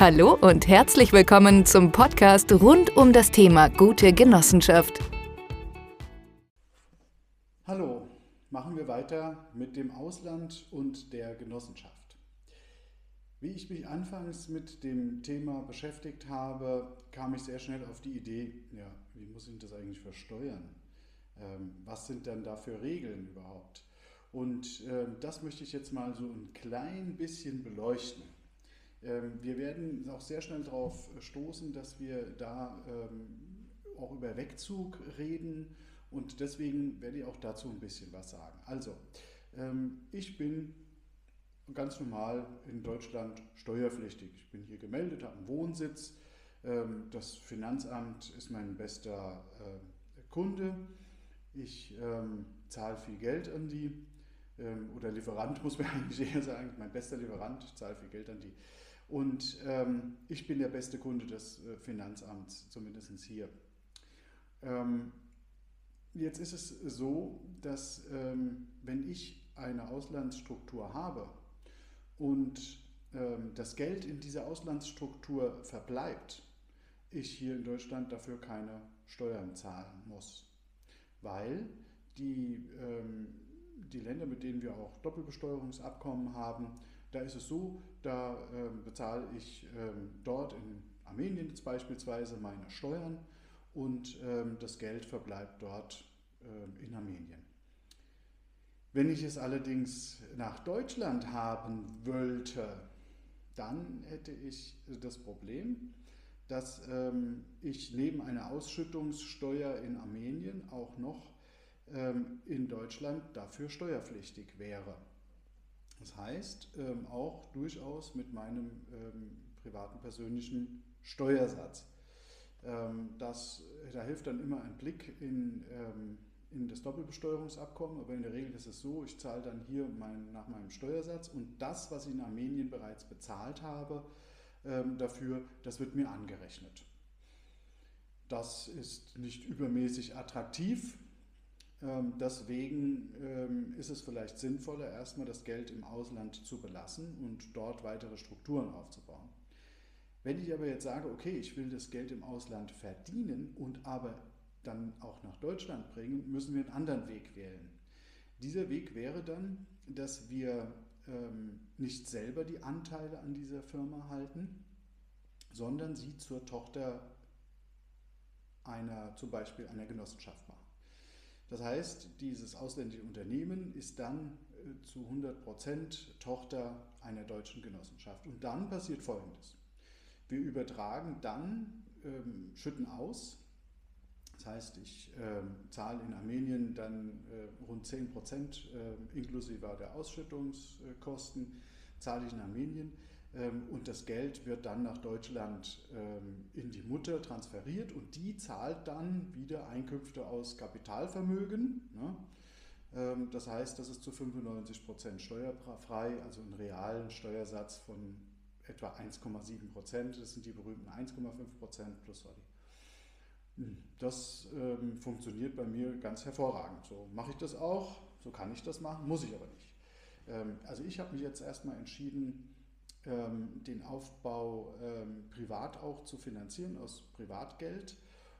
Hallo und herzlich willkommen zum Podcast rund um das Thema gute Genossenschaft. Hallo, machen wir weiter mit dem Ausland und der Genossenschaft. Wie ich mich anfangs mit dem Thema beschäftigt habe, kam ich sehr schnell auf die Idee, ja, wie muss ich das eigentlich versteuern? Ähm, was sind denn da für Regeln überhaupt? Und äh, das möchte ich jetzt mal so ein klein bisschen beleuchten. Ähm, wir werden auch sehr schnell darauf stoßen, dass wir da ähm, auch über Wegzug reden und deswegen werde ich auch dazu ein bisschen was sagen. Also, ähm, ich bin ganz normal in Deutschland steuerpflichtig. Ich bin hier gemeldet, habe einen Wohnsitz. Das Finanzamt ist mein bester Kunde. Ich zahle viel Geld an die oder Lieferant muss man eigentlich eher sagen, mein bester Lieferant, zahle viel Geld an die. Und ähm, ich bin der beste Kunde des äh, Finanzamts, zumindest hier. Ähm, jetzt ist es so, dass ähm, wenn ich eine Auslandsstruktur habe und ähm, das Geld in dieser Auslandsstruktur verbleibt, ich hier in Deutschland dafür keine Steuern zahlen muss. Weil die, ähm, die Länder, mit denen wir auch Doppelbesteuerungsabkommen haben, da ist es so, da äh, bezahle ich ähm, dort in Armenien jetzt beispielsweise meine Steuern und ähm, das Geld verbleibt dort ähm, in Armenien. Wenn ich es allerdings nach Deutschland haben wollte, dann hätte ich das Problem, dass ähm, ich neben einer Ausschüttungssteuer in Armenien auch noch ähm, in Deutschland dafür steuerpflichtig wäre. Das heißt, ähm, auch durchaus mit meinem ähm, privaten persönlichen Steuersatz. Ähm, das, da hilft dann immer ein Blick in, in das Doppelbesteuerungsabkommen, aber in der Regel ist es so, ich zahle dann hier mein, nach meinem Steuersatz und das, was ich in Armenien bereits bezahlt habe, dafür, das wird mir angerechnet. Das ist nicht übermäßig attraktiv, ähm, deswegen ähm, ist es vielleicht sinnvoller, erstmal das Geld im Ausland zu belassen und dort weitere Strukturen aufzubauen. Wenn ich aber jetzt sage, okay, ich will das Geld im Ausland verdienen und aber dann auch nach Deutschland bringen, müssen wir einen anderen Weg wählen. Dieser Weg wäre dann, dass wir ähm, nicht selber die Anteile an dieser Firma halten, sondern sie zur Tochter einer, zum Beispiel einer Genossenschaft machen. Das heißt, dieses ausländische Unternehmen ist dann äh, zu 100 Prozent Tochter einer deutschen Genossenschaft. Und dann passiert Folgendes. Wir übertragen dann, ähm, schütten aus. Das heißt, ich ähm, zahle in Armenien dann äh, rund 10 Prozent äh, inklusive der Ausschüttungskosten, zahle ich in Armenien und das Geld wird dann nach Deutschland ähm, in die Mutter transferiert und die zahlt dann wieder Einkünfte aus Kapitalvermögen. Ne? Ähm, das heißt, das ist zu 95 Prozent steuerfrei, also einen realen Steuersatz von etwa 1,7 Prozent. Das sind die berühmten 1,5 Prozent plus Sorry. Hm, das ähm, funktioniert bei mir ganz hervorragend. So mache ich das auch, so kann ich das machen, muss ich aber nicht. Ähm, also ich habe mich jetzt erstmal entschieden, ähm, den Aufbau ähm, privat auch zu finanzieren aus Privatgeld.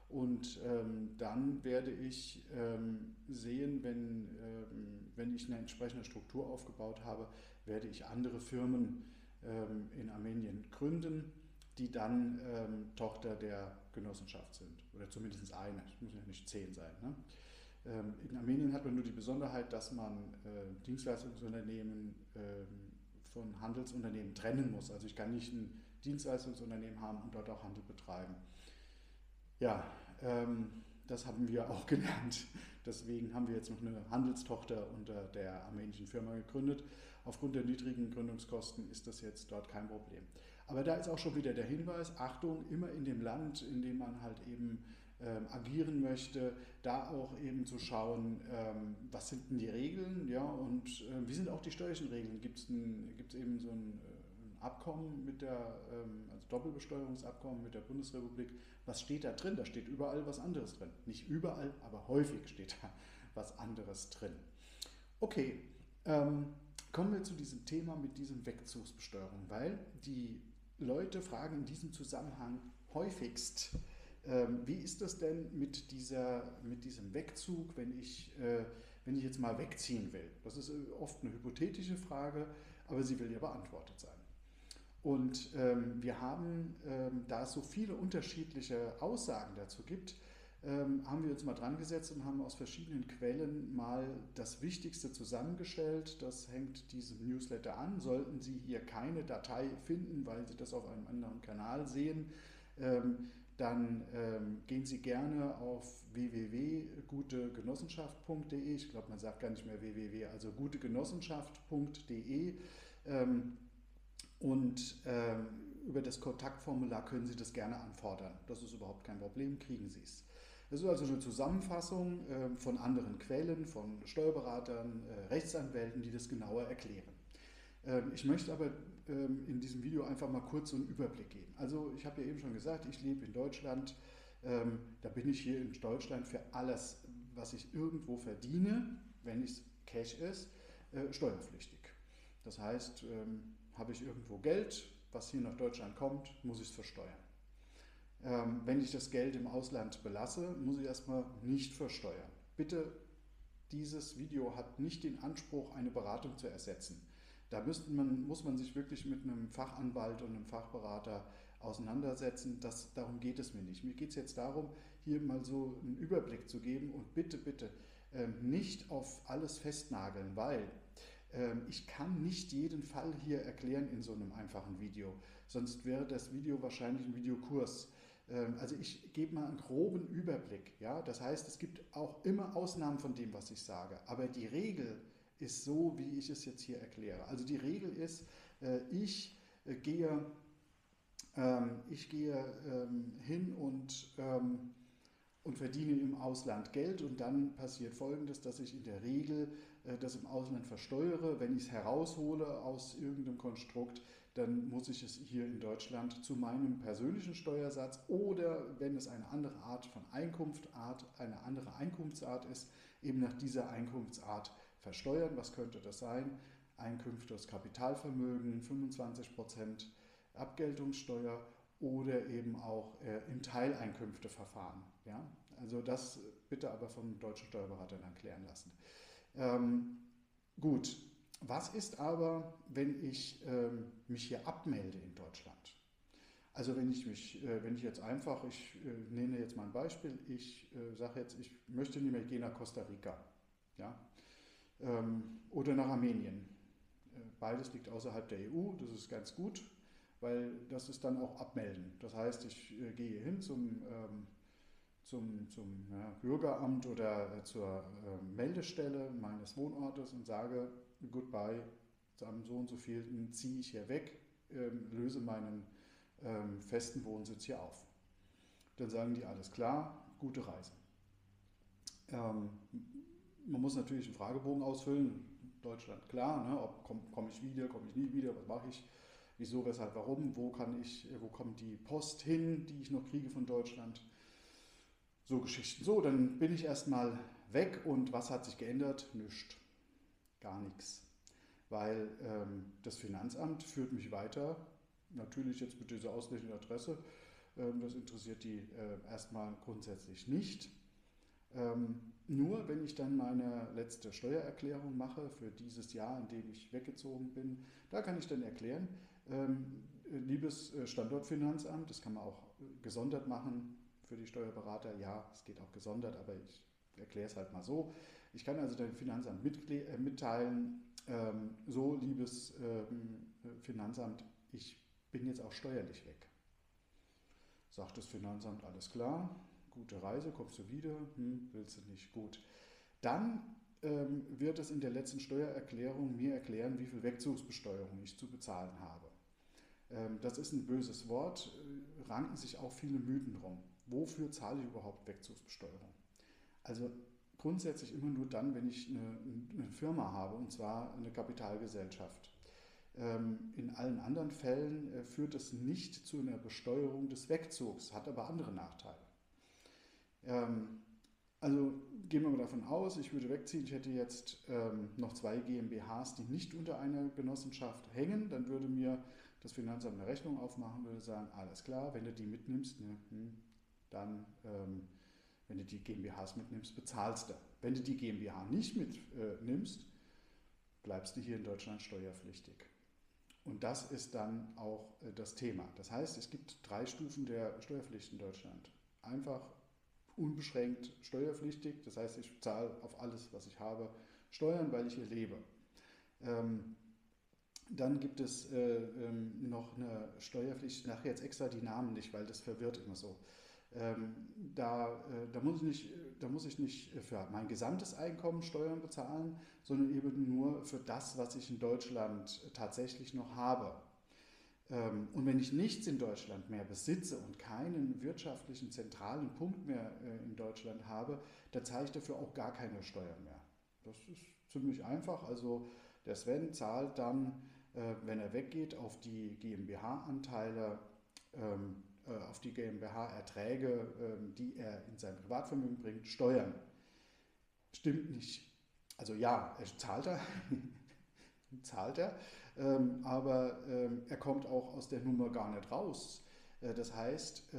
Und ähm, dann werde ich ähm, sehen, wenn, ähm, wenn ich eine entsprechende Struktur aufgebaut habe, werde ich andere Firmen ähm, in Armenien gründen, die dann Tochter der Genossenschaft sind. Oder zumindest eine, es müssen ja nicht zehn sein. Ne? in Armenien hat man nur die Besonderheit, dass man äh, Dienstleistungsunternehmen von Handelsunternehmen trennen muss. Also ich kann nicht ein Dienstleistungsunternehmen haben und dort auch Handel betreiben. Ja, ähm, das haben wir auch gelernt. Deswegen haben wir jetzt noch eine Handelstochter unter der armenischen Firma gegründet. Aufgrund der niedrigen Gründungskosten ist das jetzt dort kein Problem. Aber da ist auch schon wieder der Hinweis, Achtung, immer in dem Land, in dem man halt eben ähm, agieren möchte, da auch eben zu schauen, ähm, was sind denn die Regeln ja, und äh, wie sind auch die steuerlichen Regeln. Gibt es eben so ein, äh, ein, Abkommen mit der, ähm, also Doppelbesteuerungsabkommen mit der Bundesrepublik, was steht da drin? Da steht überall was anderes drin. Nicht überall, aber häufig steht da was anderes drin. Okay, ähm, kommen wir zu diesem Thema mit diesem Wegzugsbesteuerung, weil die Leute fragen in diesem Zusammenhang häufigst, wie ist das denn mit, dieser, mit diesem Wegzug, wenn ich, äh, wenn ich jetzt mal wegziehen will? Das ist äh, oft eine hypothetische Frage, aber sie will ja beantwortet sein. Und ähm, wir haben, ähm, da es so viele unterschiedliche Aussagen dazu gibt, ähm, haben wir uns mal dran gesetzt und haben aus verschiedenen Quellen mal das Wichtigste zusammengestellt. Das hängt diesem Newsletter an. Sollten Sie hier keine Datei finden, weil Sie das auf einem anderen Kanal sehen, ähm, dann ähm, gehen Sie gerne auf www.gutegenossenschaft.de. Ich glaube, man sagt gar nicht mehr www, also gutegenossenschaft.de. Ähm, und ähm, über das Kontaktformular können Sie das gerne anfordern. Das ist überhaupt kein Problem, kriegen Sie es. Das ist also eine Zusammenfassung ähm, von anderen Quellen, von Steuerberatern, äh, Rechtsanwälten, die das genauer erklären. Ähm, ich möchte aber ähm, in diesem Video einfach mal kurz so einen Überblick geben. Also ich habe ja eben schon gesagt, ich lebe in Deutschland. Ähm, da bin ich hier in Deutschland für alles, was ich irgendwo verdiene, wenn es Cash ist, äh, steuerpflichtig. Das heißt, habe ich irgendwo Geld, was hier nach Deutschland kommt, muss ich es versteuern. Wenn ich das Geld im Ausland belasse, muss ich erstmal nicht versteuern. Bitte, dieses Video hat nicht den Anspruch, eine Beratung zu ersetzen. Da man, muss man sich wirklich mit einem Fachanwalt und einem Fachberater auseinandersetzen. Das, darum geht es mir nicht. Mir geht es jetzt darum, hier mal so einen Überblick zu geben und bitte, bitte ähm, nicht auf alles festnageln, weil ähm, ich kann nicht jeden Fall hier erklären in so einem einfachen Video. Sonst wäre das Video wahrscheinlich ein Videokurs. Ähm, also ich gebe mal einen groben Überblick. Ja? Das heißt, es gibt auch immer Ausnahmen von dem, was ich sage. Aber die Regel ist so, wie ich es jetzt hier erkläre. Also die Regel ist, äh, ich äh, gehe, ähm, ich gehe ähm, hin und, ähm, und verdiene im Ausland Geld und dann passiert Folgendes, dass ich in der Regel äh, das im Ausland versteuere. Wenn ich es heraushole aus irgendeinem Konstrukt, dann muss ich es hier in Deutschland zu meinem persönlichen Steuersatz oder wenn es eine andere Art von Einkunftsart, eine andere Einkunftsart ist, eben nach dieser Einkunftsart versteuern. Was könnte das sein? Einkünfte aus Kapitalvermögen, 25% Abgeltungssteuer oder eben auch äh, im Teileinkünfteverfahren. Ja? Also das bitte aber vom deutschen Steuerberater dann klären lassen. Ähm, gut, was ist aber, wenn ich ähm, mich hier abmelde in Deutschland? Also wenn ich mich, äh, wenn ich jetzt einfach, ich äh, nenne jetzt mal ein Beispiel, ich äh, sage jetzt, ich möchte nicht mehr gehen nach Costa Rica. Ja? ähm, oder nach Armenien. Beides liegt außerhalb der EU, das ist ganz gut, weil das ist dann auch Abmelden. Das heißt, ich gehe hin zum, ähm, zum, zum Bürgeramt oder zur äh, Meldestelle meines Wohnortes und sage, goodbye, am so und so vielten ziehe ich hier weg, ähm, löse meinen ähm, festen Wohnsitz hier auf. Dann sagen die, alles klar, gute Reise. Ähm, man muss natürlich einen Fragebogen ausfüllen. Deutschland, klar, ne? komme komm ich wieder, komme ich nie wieder, was mache ich, wieso, weshalb, warum, wo kann ich, wo kommt die Post hin, die ich noch kriege von Deutschland. So Geschichten. So, dann bin ich erstmal weg und was hat sich geändert? Nichts. Gar nichts. Weil ähm, das Finanzamt führt mich weiter, natürlich jetzt mit dieser ausländischen Adresse, ähm, das interessiert die äh, erstmal grundsätzlich nicht. Ähm, nur wenn ich dann meine letzte Steuererklärung mache für dieses Jahr, in dem ich weggezogen bin, da kann ich dann erklären, ähm, liebes äh, Standortfinanzamt, das kann man auch äh, gesondert machen für die Steuerberater. Ja, es geht auch gesondert, aber ich erkläre es halt mal so. Ich kann also dem Finanzamt mitteilen, so liebes Finanzamt, ich bin jetzt auch steuerlich weg. Sagt das Finanzamt, alles klar, gute Reise, kommst du wieder? Hm, willst du nicht? Gut. Dann ähm, wird es in der letzten Steuererklärung mir erklären, wie viel Wegzugsbesteuerung ich zu bezahlen habe. Ähm, das ist ein böses Wort, äh, ranken sich auch viele Mythen drum. Wofür zahle ich überhaupt Wegzugsbesteuerung? Also grundsätzlich immer nur dann, wenn ich eine, eine Firma habe, und zwar eine Kapitalgesellschaft. Ähm, in allen anderen Fällen äh, führt es nicht zu einer Besteuerung des Wegzugs, hat aber andere Nachteile. Ähm, also gehen wir mal davon aus, ich würde wegziehen, ich hätte jetzt ähm, noch zwei GmbHs, die nicht unter einer Genossenschaft hängen, dann würde mir das Finanzamt eine Rechnung aufmachen würde, sagen, alles klar, wenn du die mitnimmst, ne, hm, dann, wenn du die GmbHs mitnimmst, bezahlst du. Wenn du die GmbH nicht mitnimmst, äh, bleibst du hier in Deutschland steuerpflichtig. Und das ist dann auch äh, das Thema. Das heißt, es gibt drei Stufen der Steuerpflicht in Deutschland. Einfach unbeschränkt steuerpflichtig, das heißt, ich zahle auf alles, was ich habe, Steuern, weil ich hier lebe. Ähm, dann gibt es äh, ähm, noch eine Steuerpflicht, ich nachher jetzt extra die Namen nicht, weil das verwirrt immer so. Ähm, da, äh, da, muss ich nicht, da muss ich nicht für mein gesamtes Einkommen Steuern bezahlen, sondern eben nur für das, was ich in Deutschland tatsächlich noch habe. Ähm, und wenn ich nichts in Deutschland mehr besitze und keinen wirtschaftlichen zentralen Punkt mehr äh, in Deutschland habe, dann zahle ich dafür auch gar keine Steuern mehr. Das ist ziemlich einfach. Also der Sven zahlt dann, äh, wenn er weggeht, auf die GmbH-Anteile ähm, äh, auf die GmbH-Erträge, ähm, die er in sein Privatvermögen bringt, Steuern. Stimmt nicht. Also ja, er zahlt er, zahlt er, ähm, aber ähm, er kommt auch aus der Nummer gar nicht raus. Äh, das heißt,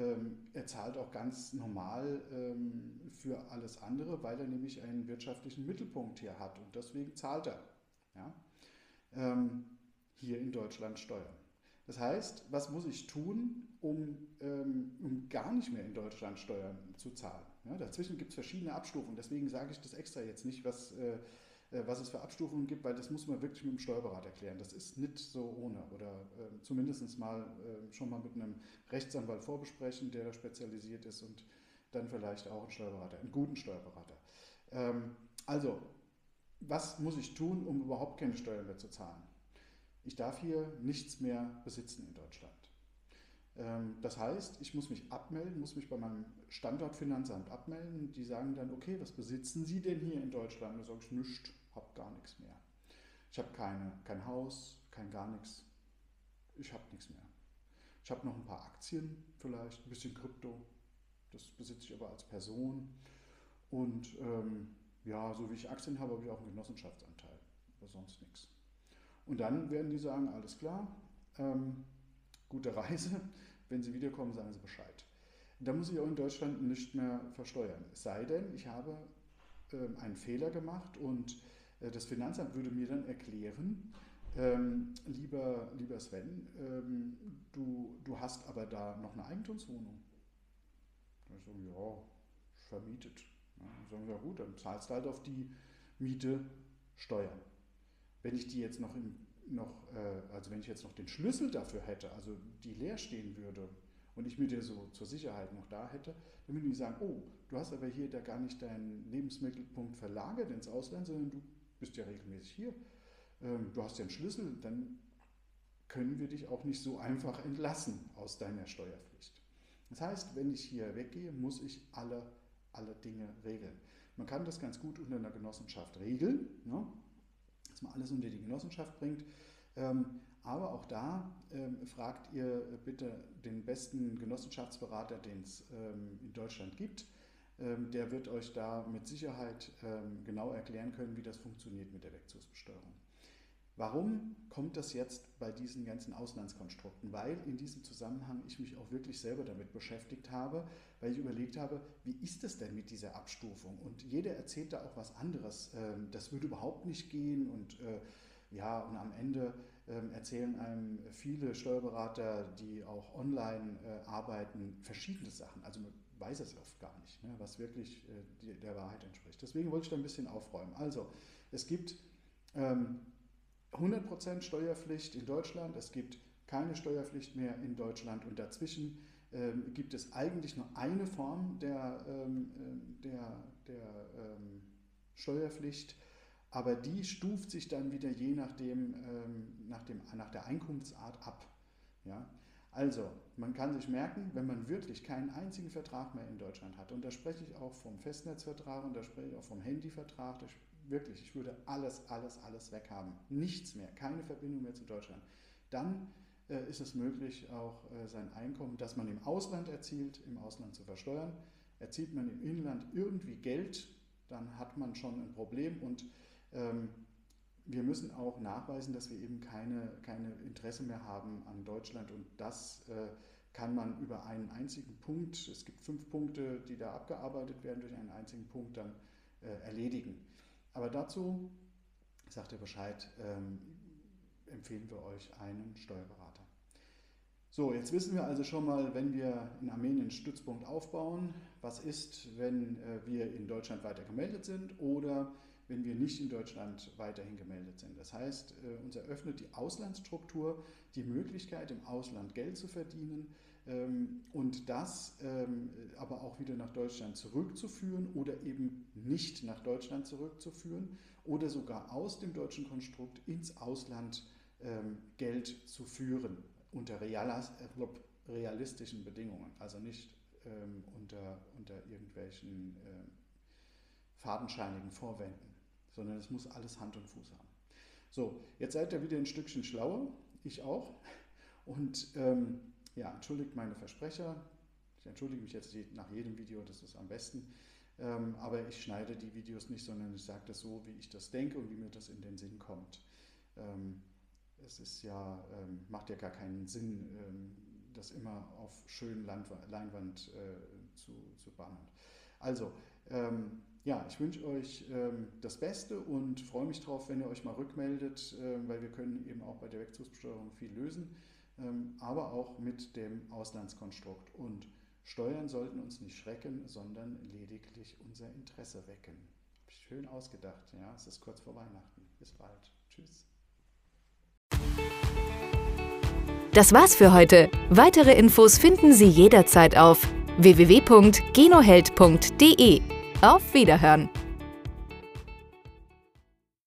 er zahlt auch ganz normal für alles andere, weil er nämlich einen wirtschaftlichen Mittelpunkt hier hat und deswegen zahlt er ja? hier in Deutschland Steuern. Das heißt, was muss ich tun, um, ähm, um gar nicht mehr in Deutschland Steuern zu zahlen? Ja, dazwischen gibt es verschiedene Abstufungen. Deswegen sage ich das extra jetzt nicht, was, äh, äh, was es für Abstufungen gibt, weil das muss man wirklich mit dem Steuerberater klären. Das ist nicht so ohne. Oder äh, zumindest mal äh, schon mal mit einem Rechtsanwalt vorbesprechen, der da spezialisiert ist und dann vielleicht auch einen Steuerberater, einen guten Steuerberater. Ähm, also, was muss ich tun, um überhaupt keine Steuern mehr zu zahlen? Ich darf hier nichts mehr besitzen in Deutschland. Ähm, das heißt, ich muss mich abmelden, muss mich bei meinem Standortfinanzamt abmelden. Die sagen dann, okay, was besitzen Sie denn hier in Deutschland? Da sage ich, nichts, habe gar nichts mehr. Ich habe keine, kein Haus, kein gar nichts. Ich habe nichts mehr. Ich habe noch ein paar Aktien vielleicht, ein bisschen Krypto. Das besitze ich aber als Person. Und ähm, ja, so wie ich Aktien habe, habe ich auch einen Genossenschaftsanteil. Aber sonst nichts. Und dann werden die sagen, alles klar, ähm, gute Reise, wenn Sie wiederkommen, sagen Sie Bescheid. Da muss ich auch in Deutschland nicht mehr versteuern. Es sei denn, ich habe ähm, einen Fehler gemacht und äh, das Finanzamt würde mir dann erklären, ähm, lieber, lieber Sven, ähm, du, du hast aber da noch eine Eigentumswohnung. Da ich so, ja, vermietet. Ja, dann sagen wir, ja gut, dann zahlst du halt auf die Miete Steuern. Wenn ich die jetzt noch, im, noch äh, also wenn ich jetzt noch den Schlüssel dafür hätte, also die leer stehen würde und ich mir der so zur Sicherheit noch da hätte, dann würden die sagen, oh, du hast aber hier da gar nicht deinen Lebensmittelpunkt verlagert ins Ausland, sondern du bist ja regelmäßig hier. Ähm, du hast ja einen Schlüssel, dann können wir dich auch nicht so einfach entlassen aus deiner Steuerpflicht. Das heißt, wenn ich hier weggehe, muss ich alle, alle Dinge regeln. Man kann das ganz gut unter einer Genossenschaft regeln. Ne? Dass man alles unter die Genossenschaft bringt. Ähm, aber auch da ähm, fragt ihr bitte den besten Genossenschaftsberater, den es ähm, in Deutschland gibt. Der wird euch da mit Sicherheit genau erklären können, wie das funktioniert mit der Wegzugsbesteuerung. Warum kommt das jetzt bei diesen ganzen Auslandskonstrukten? Weil in diesem Zusammenhang ich mich auch wirklich selber damit beschäftigt habe, weil ich überlegt habe, wie ist es denn mit dieser Abstufung? Und jeder erzählt da auch was anderes. Ähm, das würde überhaupt nicht gehen und äh, ja, und am Ende ähm, erzählen einem viele Steuerberater, die auch online äh, arbeiten, verschiedene Sachen. Also man weiß es oft gar nicht, ne, was wirklich äh, der Wahrheit entspricht. Deswegen wollte ich da ein bisschen aufräumen. Also, es gibt ähm, 100% Steuerpflicht in Deutschland, es gibt keine Steuerpflicht mehr in Deutschland und dazwischen ähm, gibt es eigentlich nur eine Form der, ähm, äh, der, der ähm, Steuerpflicht, aber die stuft sich dann wieder je nachdem, ähm, nach, dem, nach der Einkunftsart ab. Ja? Also, man kann sich merken, wenn man wirklich keinen einzigen Vertrag mehr in Deutschland hat, und da spreche ich auch vom Festnetzvertrag und da spreche ich auch vom Handyvertrag, da wirklich, ich würde alles, alles, alles weghaben. Nichts mehr, keine Verbindung mehr zu Deutschland. Dann äh, ist es möglich, auch äh, sein Einkommen, das man im Ausland erzielt, im Ausland zu versteuern. Erzielt man im Inland irgendwie Geld, dann hat man schon ein Problem und ähm, wir müssen auch nachweisen, dass wir eben keine, keine Interesse mehr haben an Deutschland und das äh, kann man über einen einzigen Punkt, es gibt fünf Punkte, die da abgearbeitet werden, durch einen einzigen Punkt dann äh, erledigen. Aber dazu, sagt er Bescheid, ähm, empfehlen wir euch einen Steuerberater. So, jetzt wissen wir also schon mal, wenn wir in Armenien einen Stützpunkt aufbauen, was ist, wenn äh, wir in Deutschland weiter gemeldet sind oder wenn wir nicht in Deutschland weiterhin gemeldet sind. Das heißt, äh, uns eröffnet die Auslandsstruktur die Möglichkeit, im Ausland Geld zu verdienen und das ähm, aber auch wieder nach Deutschland zurückzuführen oder eben nicht nach Deutschland zurückzuführen oder sogar aus dem deutschen Konstrukt ins Ausland ähm, Geld zu führen unter realistischen Bedingungen, also nicht ähm, unter, unter irgendwelchen äh, fadenscheinigen Vorwänden, sondern es muss alles Hand und Fuß haben. So, jetzt seid ihr wieder ein Stückchen schlauer, ich auch. Und ähm, ja, entschuldigt meine Versprecher. Ich entschuldige mich jetzt nach jedem Video, das ist am besten. Ähm, aber ich schneide die Videos nicht, sondern ich sage das so, wie ich das denke und wie mir das in den Sinn kommt. Ähm, es ist ja, ähm, macht ja gar keinen Sinn, ähm, das immer auf schönen Leinwand äh, zu, zu bannen. Also, ähm, ja, ich wünsche euch ähm, das Beste und freue mich darauf, wenn ihr euch mal rückmeldet, weil wir können eben auch bei der Wegzugsbesteuerung viel lösen, aber auch mit dem Auslandskonstrukt. Und Steuern sollten uns nicht schrecken, sondern lediglich unser Interesse wecken. Schön ausgedacht, ja, es ist kurz vor Weihnachten. Bis bald. Tschüss. Das war's für heute. Weitere Infos finden Sie jederzeit auf www.genoheld.de. Auf Wiederhören!